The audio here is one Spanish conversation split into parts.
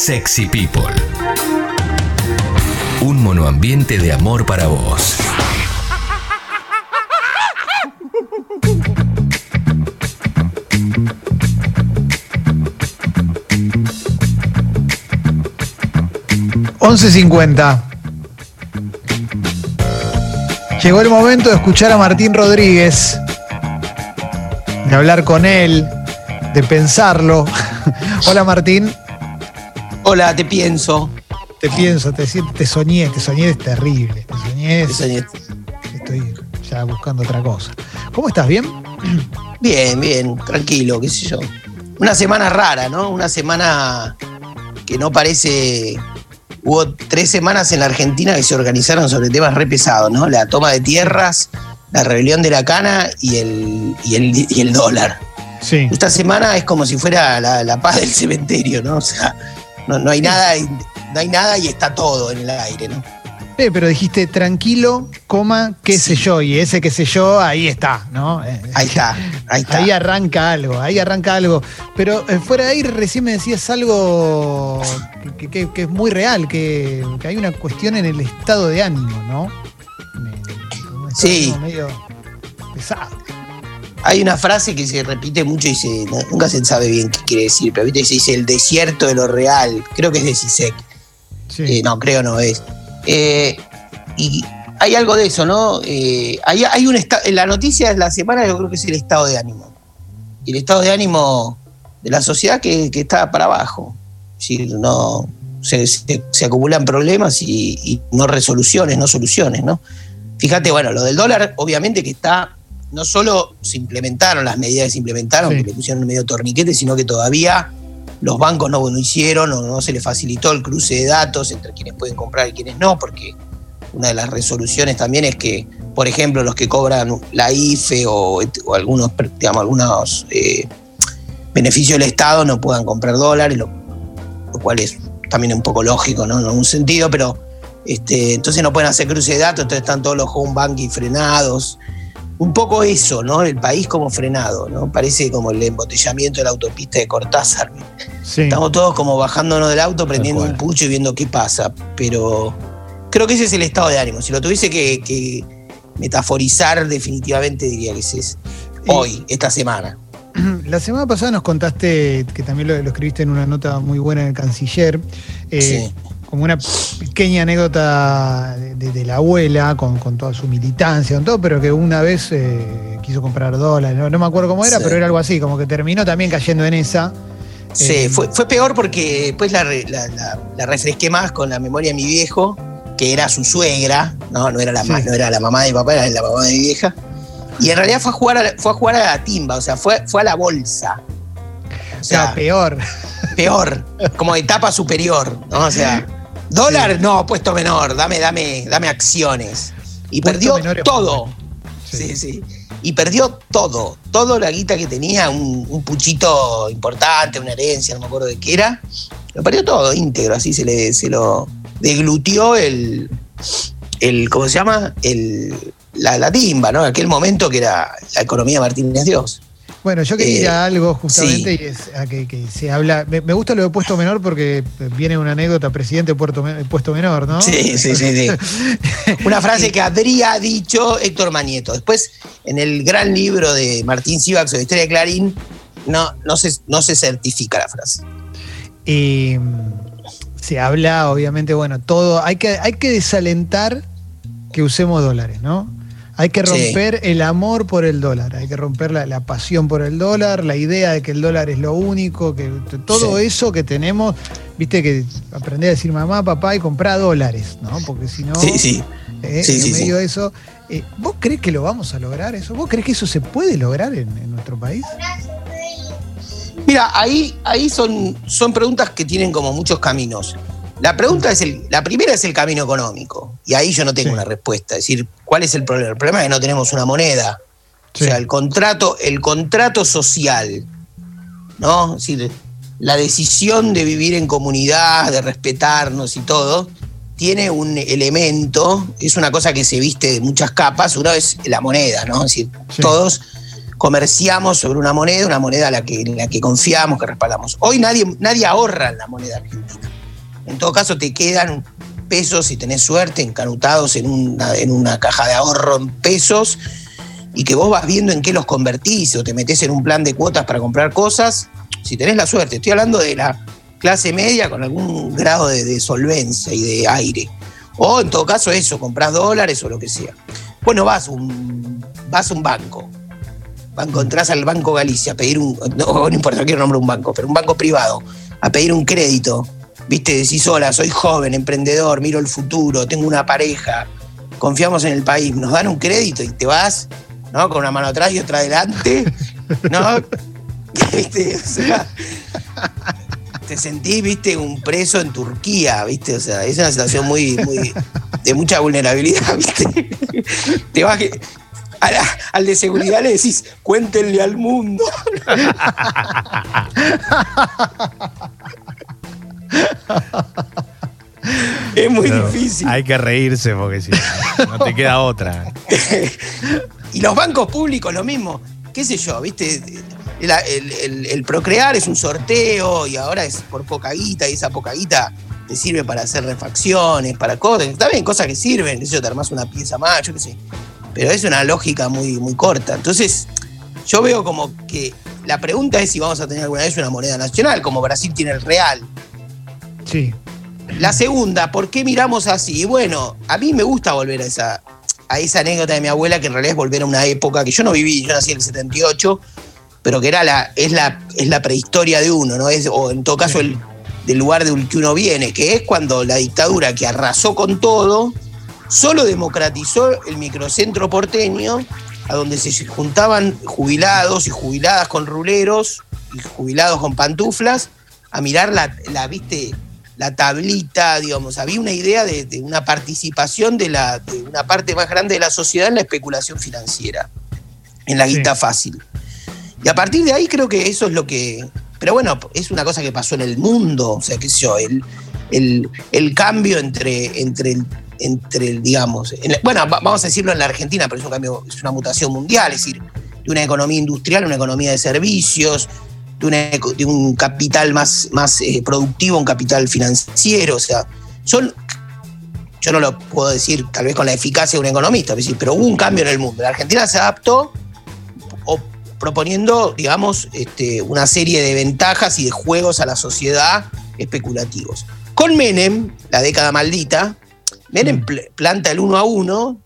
Sexy People. Un monoambiente de amor para vos. $11.50. Llegó el momento de escuchar a Martín Rodríguez, de hablar con él, de pensarlo. Hola Martín, Hola, te pienso. te pienso, te, te soñé, te soñé es terrible. Te soñé, Te soñé. estoy ya buscando otra cosa. ¿Cómo estás? ¿Bien? Bien, bien, tranquilo, qué sé yo. Una semana rara, ¿no? Una semana que no parece. Hubo tres semanas en la Argentina que se organizaron sobre temas re pesados, ¿no? La toma de tierras, la rebelión de la cana y el, y el, y el dólar. Sí. Esta semana es como si fuera la, la paz del cementerio, ¿no? O sea, no, no hay nada, y- no hay nada y está todo en el aire, ¿no? Eh, pero dijiste tranquilo, coma, qué sé Sí. yo, y ese qué sé yo, ahí está, ¿no? Eh, Ahí está, ahí está. Ahí arranca algo, ahí arranca algo. Pero eh, fuera de ahí recién me decías algo que, que- que es muy real, que, que hay una cuestión en el estado de ánimo, ¿no? Me- de Sí. medio pesado. Hay una frase que se repite mucho y se, nunca se sabe bien qué quiere decir, pero ¿viste? se dice el desierto de lo real. Creo que es de Sisek. Sí. Eh, no, creo no es. Eh, y hay algo de eso, ¿no? Eh, hay, hay un la noticia de la semana yo creo que es el estado de ánimo. Y el estado de ánimo de la sociedad que, que está para abajo. Es decir, no, se, se- se acumulan problemas y, y no resoluciones, no soluciones, ¿no? Fíjate, bueno, lo del dólar, obviamente que está, no solo se implementaron las medidas que se implementaron, Sí. que le pusieron medio torniquete, sino que todavía los bancos no lo hicieron o no se les facilitó el cruce de datos entre quienes pueden comprar y quienes no, porque una de las resoluciones también es que, por ejemplo, los que cobran la IFE o, o algunos, digamos, algunos eh, beneficios del Estado no puedan comprar dólares, lo, lo cual es también un poco lógico, ¿no? En algún sentido, pero este, entonces no pueden hacer cruce de datos, entonces están todos los home banking frenados. Un poco eso, ¿no? El país como frenado, ¿no? Parece como el embotellamiento de la autopista de Cortázar. Sí. Estamos todos como bajándonos del auto, prendiendo un pucho y viendo qué pasa. Pero creo que ese es el estado de ánimo. Si lo tuviese que, que metaforizar, definitivamente diría que ese es Y- hoy, esta semana. La semana pasada nos contaste, que también lo, lo escribiste en una nota muy buena en el Canciller, eh, Sí. Como una pequeña anécdota de, de- de la abuela con, con toda su militancia, con todo, pero que una vez eh, quiso comprar dólares, no, no me acuerdo cómo era, Sí. pero era algo así, como que terminó también cayendo en esa. Sí, Eh, fue, fue peor porque después la, la- la- la refresqué más con la memoria de mi viejo, que era su suegra, no, no era la, Sí. no era la mamá de mi papá, era la mamá de mi vieja. Y en realidad fue a jugar a la, fue a, jugar a la timba, o sea, fue, fue a la bolsa. O sea, peor. peor, como etapa superior, ¿no? O sea, dólar, no, puesto menor, dame, dame, dame acciones. Y Puesto perdió todo. Sí, sí. Y perdió todo, todo la guita que tenía, un, un puchito importante, una herencia, no me acuerdo de qué era. Lo perdió todo, íntegro, así se, le, se lo deglutió el, el ¿cómo se llama? El, la, la timba, ¿no? Aquel momento que era la economía de Martínez Dios. Bueno, yo quería ir Eh, a algo justamente sí. y es a que, que se habla. Me, me gusta lo de puesto menor porque viene una anécdota, presidente puerto, puesto menor, ¿no? Sí, sí, sí, sí. Una frase que habría dicho Héctor Manieto. Después, en el gran libro de Martín Sivax sobre historia de Clarín, no, no, se, no se certifica la frase. Y mm, se habla, obviamente, bueno, todo. Hay que, hay que desalentar que usemos dólares, ¿no? Hay que Sí. romper el amor por el dólar, hay que romper la, la pasión por el dólar, la idea de que el dólar es lo único, que todo Sí. eso que tenemos, viste que aprender a decir mamá, papá y comprar dólares, ¿no? Porque si no, Sí, sí. eh, Sí, en sí, medio sí. de eso, eh, ¿vos crees que lo vamos a lograr eso? ¿Vos crees que eso se puede lograr en, en nuestro país? Mira, ahí, ahí son, son preguntas que tienen como muchos caminos. La pregunta es el, la primera es el camino económico. Y ahí yo no tengo Sí. una respuesta. Es decir, ¿cuál es el problema? El problema es que no tenemos una moneda. Sí. O sea, el contrato, el contrato social, ¿no? Es decir, la decisión de vivir en comunidad, de respetarnos y todo, tiene un elemento, es una cosa que se viste de muchas capas, uno es la moneda, ¿no? Es decir, Sí. todos comerciamos sobre una moneda, una moneda a la que, en la que confiamos, que respaldamos. Hoy nadie, nadie ahorra en la moneda argentina. En todo caso, te quedan pesos, si tenés suerte, encanutados en una, en una caja de ahorro en pesos y que vos vas viendo en qué los convertís o te metés en un plan de cuotas para comprar cosas, si tenés la suerte. Estoy hablando de la clase media con algún grado de, solvencia y de aire. O en todo caso eso, compras dólares o lo que sea. Bueno, vas, un, vas a un banco, encontrás al Banco Galicia a pedir un, no, no importa, quiero nombrar un banco, pero un banco privado, a pedir un crédito, viste, decís, hola, soy joven, emprendedor, miro el futuro, tengo una pareja, confiamos en el país, nos dan un crédito y te vas, ¿no? Con una mano atrás y otra adelante, ¿no? ¿Viste? O sea, te sentís, viste, un preso en Turquía, viste, o sea, es una situación muy, muy de mucha vulnerabilidad, viste. Te vas que al de seguridad le decís, cuéntenle al mundo. es muy No, difícil. Hay que reírse porque si no, no te queda otra. Y los bancos públicos, lo mismo. ¿Qué sé yo? ¿Viste? El, el- el- el procrear es un sorteo y ahora es por poca guita y esa poca guita te sirve para hacer refacciones, para cosas. Está bien, cosas que sirven, yo, te armás una pieza más, yo qué sé. Pero es una lógica muy, muy corta. Entonces, yo veo como que la pregunta es si vamos a tener alguna vez una moneda nacional, como Brasil tiene el real. Sí. La segunda, ¿por qué miramos así? Bueno, a mí me gusta volver a esa, a esa anécdota de mi abuela, que en realidad es volver a una época que yo no viví, yo nací en el 78, pero que era la, es, la, es la prehistoria de uno, ¿no? Es, o en todo caso el, del lugar del que uno viene, que es cuando la dictadura que arrasó con todo, solo democratizó el microcentro porteño, a donde se juntaban jubilados y jubiladas con ruleros y jubilados con pantuflas, a mirar la, la viste, la tablita, digamos, había una idea de, de una participación de, la, de una parte más grande de la sociedad en la especulación financiera, en la Sí. guita fácil. Y a partir de ahí creo que eso es lo que... Pero bueno, es una cosa que pasó en el mundo, o sea, qué sé yo, el, el, el cambio entre, entre, el, entre el, digamos, en la- bueno, va- vamos a decirlo en la Argentina, pero es un cambio, es una mutación mundial, es decir, de una economía industrial a una economía de servicios, de, una eco- de un capital más, más eh, productivo, un capital financiero, o sea, son, yo no lo puedo decir tal vez con la eficacia de un economista, pero hubo un cambio en el mundo. La Argentina se adaptó o proponiendo, digamos, este, una serie de ventajas y de juegos a la sociedad especulativos. Con Menem, la década maldita, Menem pl- planta el uno a uno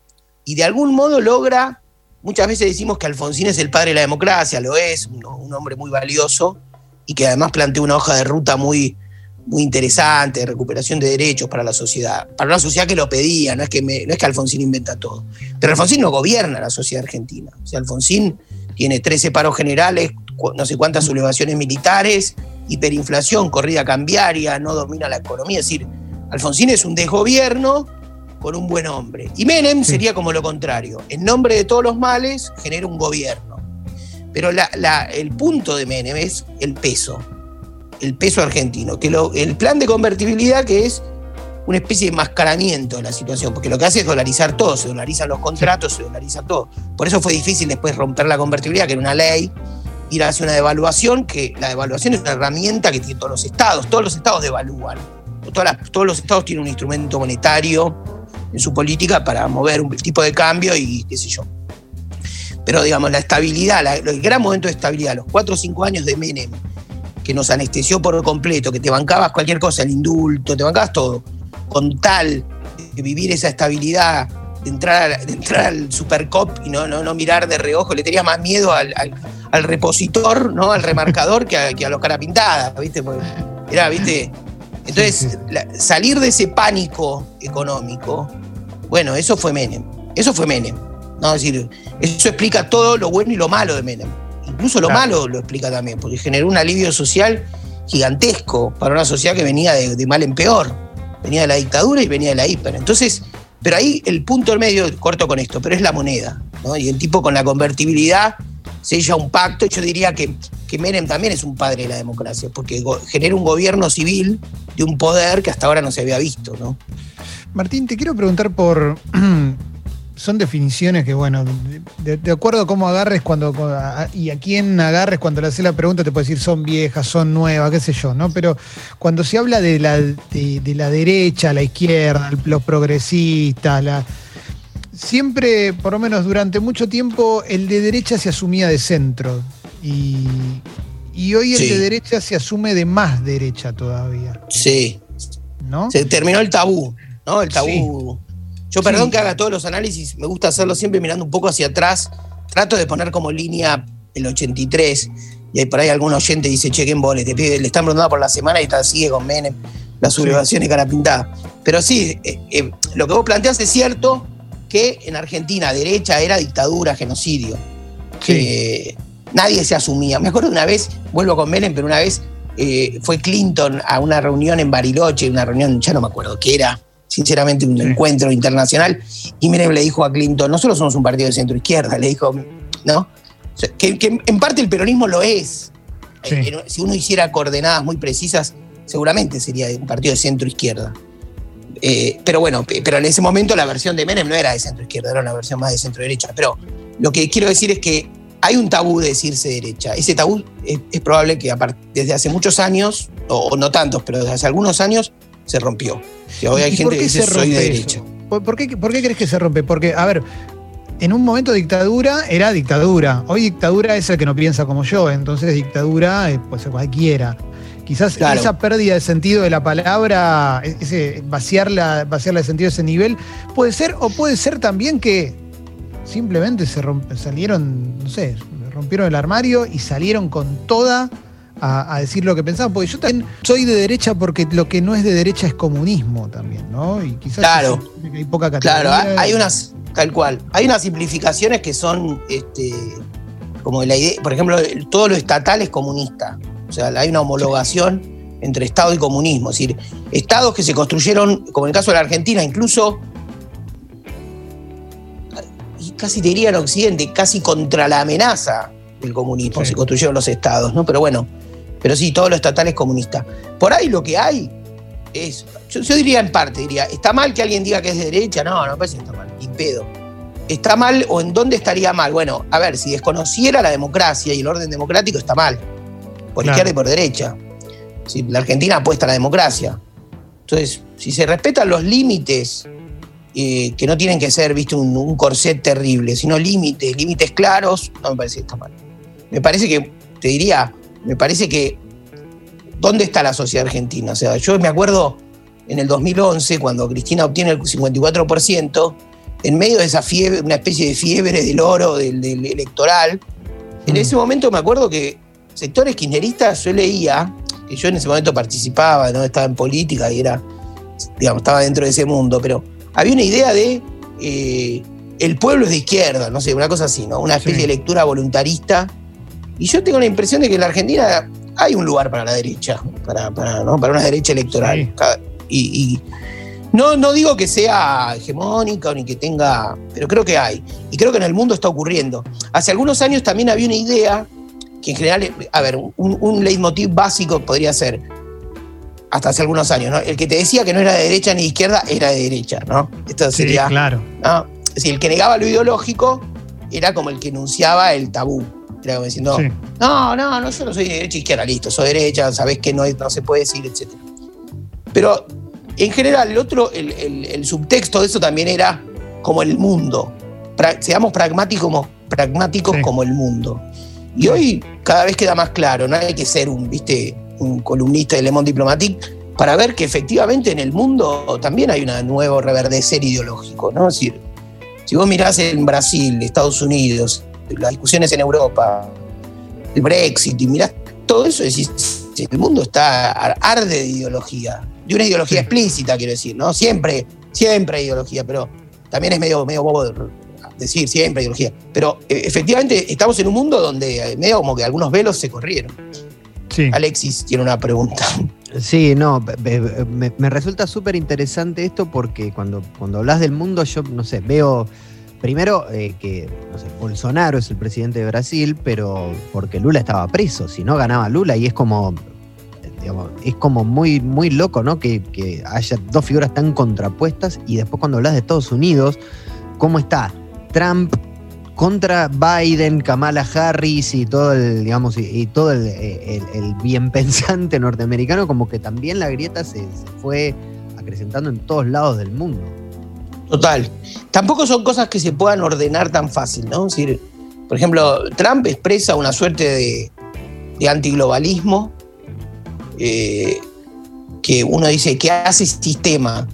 y de algún modo logra, muchas veces decimos que Alfonsín es el padre de la democracia, lo es, un, hombre muy valioso y que además plantea una hoja de ruta muy, muy interesante de recuperación de derechos para la sociedad, para una sociedad que lo pedía, no es que, Alfonsín inventa todo. Pero Alfonsín no gobierna la sociedad argentina. Alfonsín tiene 13 paros generales, no sé cuántas sublevaciones militares, hiperinflación, corrida cambiaria, no domina la economía. Es decir, Alfonsín es un desgobierno con un buen hombre. Y Menem sería como lo contrario. En nombre de todos los males, genera un gobierno. Pero la- la- el punto de Menem es el peso, el peso argentino. Que lo- el plan de convertibilidad que es una especie de mascaramiento de la situación, porque lo que hace es dolarizar todo, se dolarizan los contratos, se dolariza todo. Por eso fue difícil después romper la convertibilidad, que era una ley, ir hacia una devaluación, que la devaluación es una herramienta que tienen todos los estados, todos los estados devalúan. Todas las- todos los estados tienen un instrumento monetario en su política para mover un tipo de cambio y qué sé yo. Pero digamos, la estabilidad, el gran momento de estabilidad, los cuatro o cinco años de Menem, que nos anestesió por completo, que te bancabas cualquier cosa, el indulto, te bancabas todo, con tal de vivir esa estabilidad, de entrar, de entrar al Supercop y no, no, no mirar de reojo, le tenías más miedo al, al- repositor, ¿no? al remarcador, que a, a los cara pintada, ¿viste? Era, ¿viste? Entonces, Sí, sí. la- salir de ese pánico económico, bueno, eso fue Menem. Eso fue Menem. ¿no? Es decir, eso explica todo lo bueno y lo malo de Menem. Incluso lo Claro. malo lo explica también, porque generó un alivio social gigantesco para una sociedad que venía de, de mal en peor. Venía de la dictadura y venía de la hiper. Entonces, pero ahí el punto del medio, corto con esto, pero es la moneda. ¿no? Y el tipo con la convertibilidad sella un pacto. Yo diría que, que Menem también es un padre de la democracia, porque genera un gobierno civil de un poder que hasta ahora no se había visto. ¿no? Martín, te quiero preguntar por son definiciones que, bueno, de, acuerdo a cómo agarres cuando y a quién agarres cuando le haces la pregunta, te puede decir son viejas, son nuevas, qué sé yo, ¿no? Pero cuando se habla de la, de, la derecha, la izquierda, los progresistas, siempre, por lo menos durante mucho tiempo, el de derecha se asumía de centro. Y, y hoy el Sí. de derecha se asume de más derecha todavía, Sí, ¿no? se terminó el tabú, ¿no? El tabú. Yo perdón Sí. que haga todos los análisis, me gusta hacerlo siempre mirando un poco hacia atrás. Trato de poner como línea el 83 y ahí por ahí algún oyente dice, che, qué embole, te pide, le están preguntando por la semana y está, sigue con Menem, la sublevación y cara pintada. Pero sí, eh, eh, lo que vos planteas es cierto que en Argentina derecha era dictadura, genocidio. Sí. que nadie se asumía. Me acuerdo una vez, vuelvo con Menem, pero una vez eh, fue Clinton a una reunión en Bariloche, una reunión, ya no me acuerdo qué era, sinceramente un Sí. encuentro internacional, y Menem le dijo a Clinton, nosotros somos un partido de centro izquierda, le dijo, ¿no? Que, que en parte el peronismo lo es. Sí. Eh, si uno hiciera coordenadas muy precisas, seguramente sería un partido de centro izquierda. Eh, pero bueno, pe- pero en ese momento la versión de Menem no era de centro izquierda, era una versión más de centro derecha. Pero lo que quiero decir es que hay un tabú de decirse derecha. Ese tabú es, es probable que desde hace muchos años, o, o no tantos, pero desde hace algunos años, se rompió. Que hoy hay ¿Y gente por que qué dice se soy de derecha. ¿Por, por qué, por qué crees que se rompe? Porque, a ver, en un momento dictadura era dictadura. Hoy dictadura es el que no piensa como yo, entonces dictadura eh, puede ser cualquiera. Quizás Claro. esa pérdida de sentido de la palabra, e- ese vaciarla, vaciarla de sentido a ese nivel, puede ser, o puede ser también que simplemente se salieron, no sé, rompieron el armario y salieron con toda a, a decir lo que pensaban. Porque yo también soy de derecha porque lo que no es de derecha es comunismo también, ¿no? Y quizás Claro. hay poca categoría. Claro, hay- unas, tal cual, hay unas simplificaciones que son, este, como la idea, por ejemplo, todo lo estatal es comunista. O sea, hay una homologación entre Estado y comunismo. Es decir, estados que se construyeron, como en el caso de la Argentina, incluso, casi te diría en Occidente, casi contra la amenaza del comunismo Sí. se construyeron los estados, ¿no? Pero bueno, pero sí, todo lo estatal es comunista. Por ahí lo que hay es, yo, yo diría en parte, diría, ¿está mal que alguien diga que es de derecha? No, no me parece que está mal, ni pedo. ¿Está mal o en dónde estaría mal? Bueno, a ver, si desconociera la democracia y el orden democrático, está mal. Por Claro. izquierda y por derecha. Si la Argentina apuesta a la democracia. Entonces, si se respetan los límites, eh, que no tienen que ser, viste, un, un corset terrible, sino límites, límites claros, no me parece que está mal. Me parece que, te diría, me parece que, ¿dónde está la sociedad argentina? O sea, yo me acuerdo en el 2011, cuando Cristina obtiene el 54%, en medio de esa fiebre, una especie de fiebre del oro, del, del electoral, en Mm. ese momento me acuerdo que sectores kirchneristas yo leía, que yo en ese momento participaba, ¿no? estaba en política y era, digamos, estaba dentro de ese mundo, pero había una idea de eh, el pueblo es de izquierda, no sé, una cosa así, ¿no? Una especie Sí. de lectura voluntarista. Y yo tengo la impresión de que en la Argentina hay un lugar para la derecha, para, para, ¿no? para una derecha electoral. Sí. Y, y no, no digo que sea hegemónica ni que tenga, pero creo que hay. Y creo que en el mundo está ocurriendo. Hace algunos años también había una idea que en general, a ver, un, un leitmotiv básico podría ser, hasta hace algunos años, ¿no? El que te decía que no era de derecha ni de izquierda era de derecha, ¿no? Esto Sí, sería, claro. ¿no? Es decir, el que negaba lo ideológico era como el que enunciaba el tabú. Era como diciendo, Sí. no, no, no, yo no soy de derecha izquierda, listo, soy derecha, sabés que no, no se puede decir, etc. Pero en general, el otro, el, el- el subtexto de eso también era como el mundo. Pra- seamos pragmáticos, como, pragmáticos Sí. como el mundo. Y hoy cada vez queda más claro, no hay que ser un, viste, un columnista de Le Monde Diplomatique para ver que efectivamente en el mundo también hay un nuevo reverdecer ideológico, ¿no? Es decir, si vos mirás en Brasil, Estados Unidos, las discusiones en Europa, el Brexit, y mirás todo eso, decís, el mundo está ar- arde de ideología, de una ideología Sí. explícita, quiero decir, ¿no? Siempre, siempre hay ideología, pero también es medio, medio bobo de- decir siempre ideología. Pero eh, efectivamente estamos en un mundo donde eh, medio como que algunos velos se corrieron. Sí. Alexis tiene una pregunta. Sí, no, me, me resulta súper interesante esto porque cuando, cuando hablas del mundo, yo no sé, veo primero eh, que no sé, Bolsonaro es el presidente de Brasil, pero porque Lula estaba preso, si no ganaba Lula, y es como, digamos, es como muy, muy loco, ¿no? Que, que haya dos figuras tan contrapuestas, y después cuando hablas de Estados Unidos, cómo está Trump contra Biden, Kamala Harris y todo el, digamos, y, y todo el, el- el bien pensante norteamericano, como que también la grieta se, se fue acrecentando en todos lados del mundo. Total. Tampoco son cosas que se puedan ordenar tan fácil, ¿no? Es decir, por ejemplo, Trump expresa una suerte de, de antiglobalismo eh, que uno dice que hace sistema.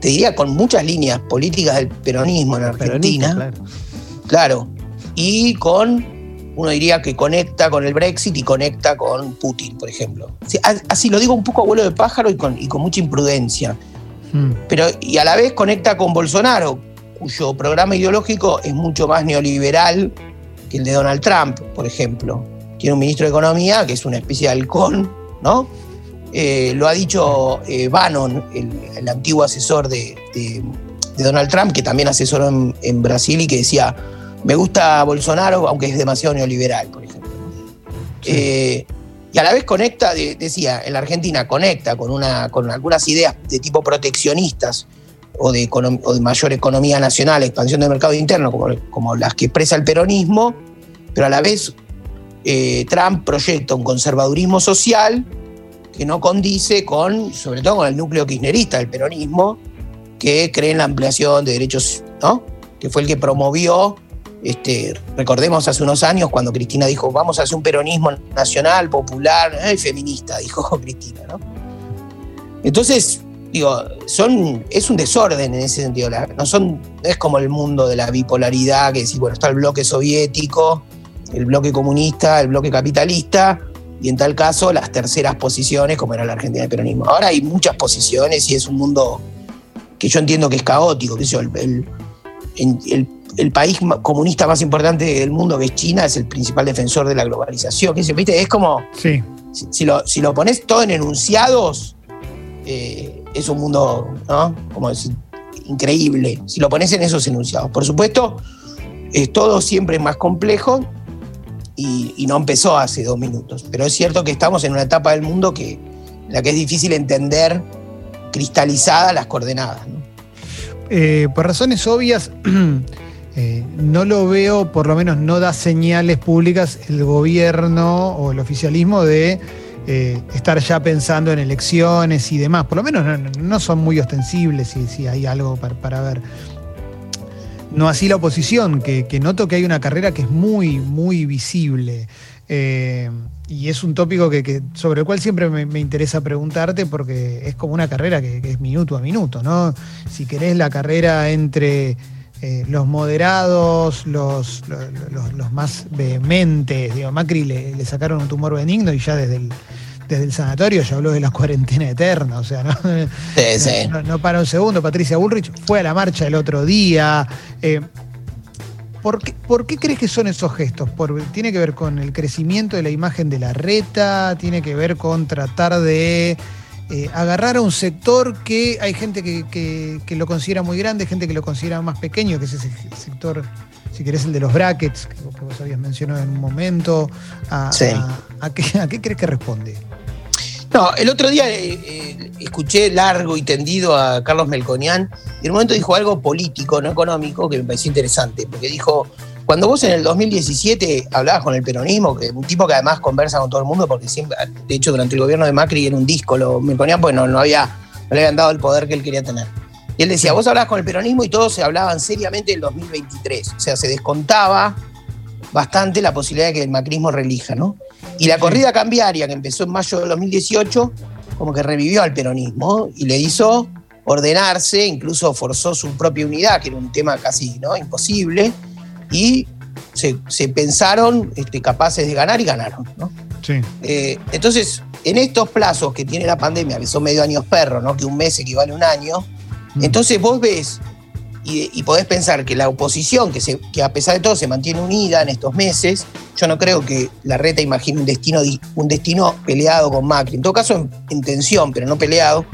Te diría con muchas líneas políticas del peronismo en Argentina. Peronista, claro. Claro. Y con, uno diría que conecta con el Brexit y conecta con Putin, por ejemplo. Sí, a- Así lo digo un poco abuelo de pájaro y con, y con mucha imprudencia. Mm. Pero, y a la vez conecta con Bolsonaro, cuyo programa ideológico es mucho más neoliberal que el de Donald Trump, por ejemplo. Tiene un ministro de Economía que es una especie de halcón, ¿no? Eh, lo ha dicho eh, Bannon, el, el antiguo asesor de, de- de Donald Trump, que también asesoró en, en Brasil y que decía, me gusta Bolsonaro, aunque es demasiado neoliberal, por ejemplo. Eh, y a la vez conecta, de- decía, en la Argentina conecta con, una, con algunas ideas de tipo proteccionistas o de, o de mayor economía nacional, expansión del mercado interno, como, como las que expresa el peronismo, pero a la vez eh, Trump proyecta un conservadurismo social que no condice con, sobre todo con el núcleo kirchnerista del peronismo, que cree en la ampliación de derechos, ¿no? que fue el que promovió, este, recordemos hace unos años cuando Cristina dijo, vamos a hacer un peronismo nacional, popular, feminista, dijo Cristina. ¿no? Entonces, digo, son, es un desorden en ese sentido. No, son, es como el mundo de la bipolaridad, que decís, bueno, está el bloque soviético, el bloque comunista, el bloque capitalista, y en tal caso las terceras posiciones, como era la Argentina del peronismo. Ahora hay muchas posiciones y es un mundo que yo entiendo que es caótico, que el, el- en- el- el país comunista más importante del mundo, que es China, es el principal defensor de la globalización. que ¿viste? Es como, Sí. si, si lo, si lo pones todo en enunciados, eh, es un mundo, ¿no? Como decir, increíble. Si lo pones en esos enunciados. Por supuesto, es todo siempre más complejo y, y no empezó hace dos minutos. Pero es cierto que estamos en una etapa del mundo que, en la que es difícil entender cristalizadas las coordenadas. Eh, por razones obvias, eh, no lo veo, por lo menos no da señales públicas el gobierno o el oficialismo de eh, estar ya pensando en elecciones y demás. Por lo menos no, no son muy ostensibles si, si hay algo para, para ver. No así la oposición, que, que noto que hay una carrera que es muy, muy visible. Y es un tópico que, que- sobre el cual siempre me, me interesa preguntarte porque es como una carrera que, que es minuto a minuto, ¿no? Si querés la carrera entre eh, los moderados, los, los, los- los más vehementes, digo, Macri le, le sacaron un tumor benigno y ya desde el, desde el sanatorio ya habló de la cuarentena eterna, o sea, ¿no? Sí, sí. No, no para un segundo. Patricia Bullrich fue a la marcha el otro día. Eh, ¿por, qué, por qué crees que son esos gestos? Por- ¿Tiene que ver con el crecimiento de la imagen de la reta? ¿Tiene que ver con tratar de eh, agarrar a un sector que hay gente que, que- que lo considera muy grande, gente que lo considera más pequeño, que es ese sector, si querés, el de los brackets, que, vos habías mencionado en un momento? ¿A, Sí. a- a qué, a qué crees que responde? No, el otro día eh, eh, escuché largo y tendido a Carlos Melconian y en un momento dijo algo político, no económico, que me pareció interesante, porque dijo, cuando vos en el 2017 hablabas con el peronismo, que un tipo que además conversa con todo el mundo, porque siempre, de hecho durante el gobierno de Macri era un disco, lo Melconian pues no, no, había, no le habían dado el poder que él quería tener. Y él decía, vos hablabas con el peronismo y todos se hablaban seriamente del 2023, o sea, se descontaba bastante la posibilidad de que el macrismo relija, ¿no? Y la corrida cambiaria que empezó en mayo del 2018, como que revivió al peronismo y le hizo ordenarse, incluso forzó su propia unidad, que era un tema casi ¿no? imposible, y se, se pensaron este, capaces de ganar y ganaron. ¿no? Sí. Eh, entonces, en estos plazos que tiene la pandemia, que son medio años perro, ¿no? que un mes equivale a un año, entonces vos ves y, y podés pensar que la oposición, que, se- que a pesar de todo se mantiene unida en estos meses, yo no creo que la reta imagine un destino, un destino peleado con Macri. En todo caso, en, en tensión, pero no peleado.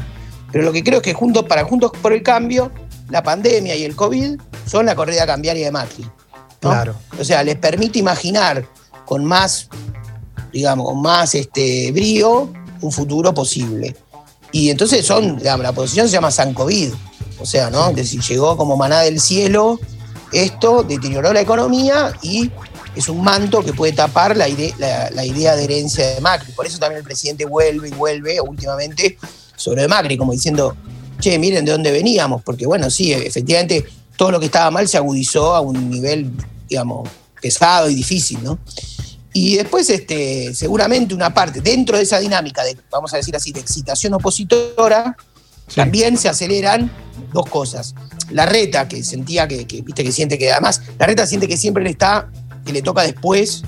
Pero lo que creo es que juntos, para Juntos por el Cambio, la pandemia y el COVID son la corrida cambiaria de Macri. ¿no? Claro. O sea, les permite imaginar con más, digamos, con más este, brío un futuro posible. Y entonces son, digamos, la oposición se llama San COVID. O sea, ¿no? Es decir, llegó como maná del cielo, esto deterioró la economía y es un manto que puede tapar la, ide- la- idea de herencia de Macri. Por eso también el presidente vuelve y vuelve últimamente sobre Macri, como diciendo, che, miren de dónde veníamos, porque bueno, sí, efectivamente todo lo que estaba mal se agudizó a un nivel, digamos, pesado y difícil, ¿no? Y después, este, seguramente una parte, dentro de esa dinámica de, vamos a decir así, de excitación opositora, Sí. también se aceleran dos cosas. La reta, que sentía que, que, viste, que siente que además, la reta siente que siempre le está, que le toca después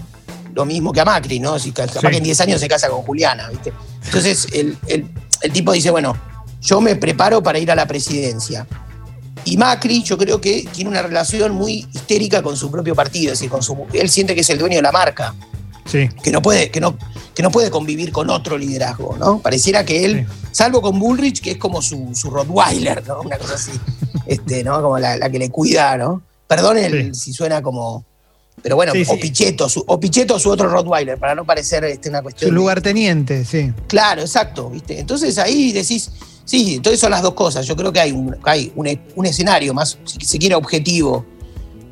lo mismo que a Macri, ¿no? Si capaz Sí. que en 10 años se casa con Juliana, ¿viste? Entonces el, el- el tipo dice, bueno, yo me preparo para ir a la presidencia. Y Macri, yo creo que tiene una relación muy histérica con su propio partido, es decir, con su, él siente que es el dueño de la marca Sí. que no puede, que no, que no puede convivir con otro liderazgo, ¿no? Pareciera que él, salvo con Bullrich, que es como su, su Rottweiler, ¿no? Una cosa así, este, ¿no? Como la, la que le cuida, ¿no? Perdón el- si suena como. Pero bueno, Sí, o. Pichetto, su, o Pichetto su otro Rottweiler, para no parecer este, una Su cuestión. de- lugarteniente, sí. Claro, exacto, ¿viste? Entonces ahí decís, sí, entonces son las dos cosas. Yo creo que hay un, hay un, un escenario más, si se quiere, objetivo,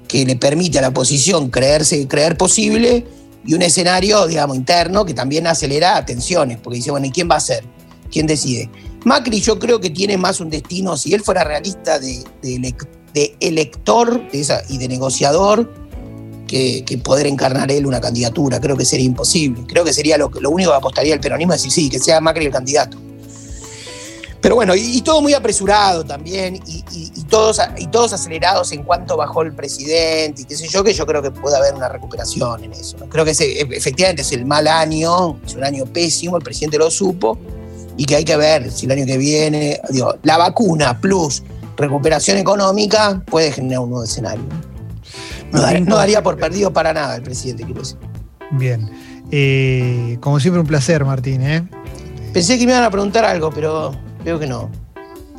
que le permite a la oposición creerse, creer posible, y un escenario, digamos, interno que también acelera tensiones, porque dice, bueno, ¿y quién va a ser? ¿Quién decide? Macri yo creo que tiene más un destino, si él fuera realista de, de elec- de elector de esa, y de negociador, que, que poder encarnar él una candidatura. Creo que sería imposible. Creo que sería lo, lo único que apostaría el peronismo, es decir, sí, que sea Macri el candidato. Pero bueno, y, y todo muy apresurado también, y, y- y todos, y todos acelerados en cuanto bajó el presidente, y qué sé yo, que yo creo que puede haber una recuperación en eso. ¿no? Creo que ese, efectivamente es el mal año, es un año pésimo, el presidente lo supo, y que hay que ver si el año que viene, digo, la vacuna plus recuperación económica puede generar un nuevo escenario. No, dar- no daría por perdido para nada el presidente, quiero decir. Bien. Eh, como siempre, un placer, Martín, ¿eh? Pensé que me iban a preguntar algo, pero veo que no.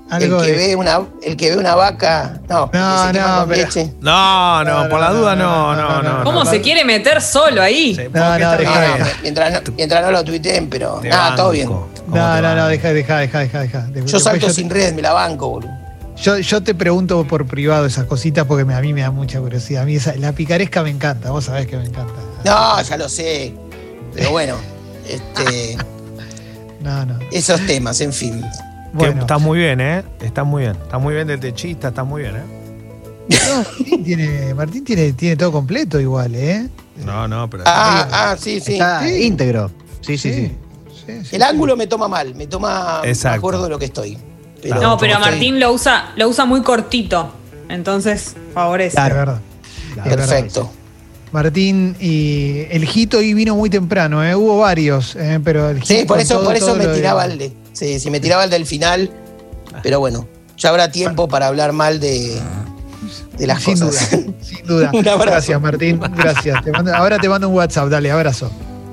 Algo el, que de- ve una, el que ve una vaca. No, No, que no, pero- leche. No, no, No, por la duda no, no, no. ¿Cómo no, se no. quiere meter solo ahí? Sí, No, no, mientras, no, mientras no lo tuiteen, pero nada, todo bien. banco. ¿Cómo No, no, no, deja, deja, deja, deja, Yo salto sin red, me la banco, boludo. Yo, yo te pregunto por privado esas cositas porque me- a mí me da mucha curiosidad. A mí esa- la picaresca me encanta, vos sabés que me encanta. No, ya lo sé. Pero bueno, este, No, no. esos temas, en fin. Que Bueno, Está muy bien, ¿eh? Está muy bien. Está muy bien del techista, está muy bien, ¿eh? no, Martín, tiene, Martín tiene, tiene todo completo igual, ¿eh? No, no, pero. Ah, ah, sí, sí. Está Sí. íntegro. Sí, sí, sí. sí, sí, El sí. ángulo me toma mal, me toma me Exacto. acuerdo de lo que estoy. Pero No, pero Martín lo usa, lo usa muy cortito. Entonces favorece. Es verdad. Claro. Verdad. Perfecto. Martín y el Jito hoy vino muy temprano, ¿eh? Hubo varios, ¿eh? pero el Sí, Jito por con eso, todo- por eso me de- tiraba el de. Sí, sí, me tiraba el del final. Pero bueno, ya habrá tiempo para hablar mal de, de las sin cosas. duda, sin duda. Un abrazo. Gracias, Martín. Gracias. Te mando- ahora te mando un WhatsApp, dale, abrazo.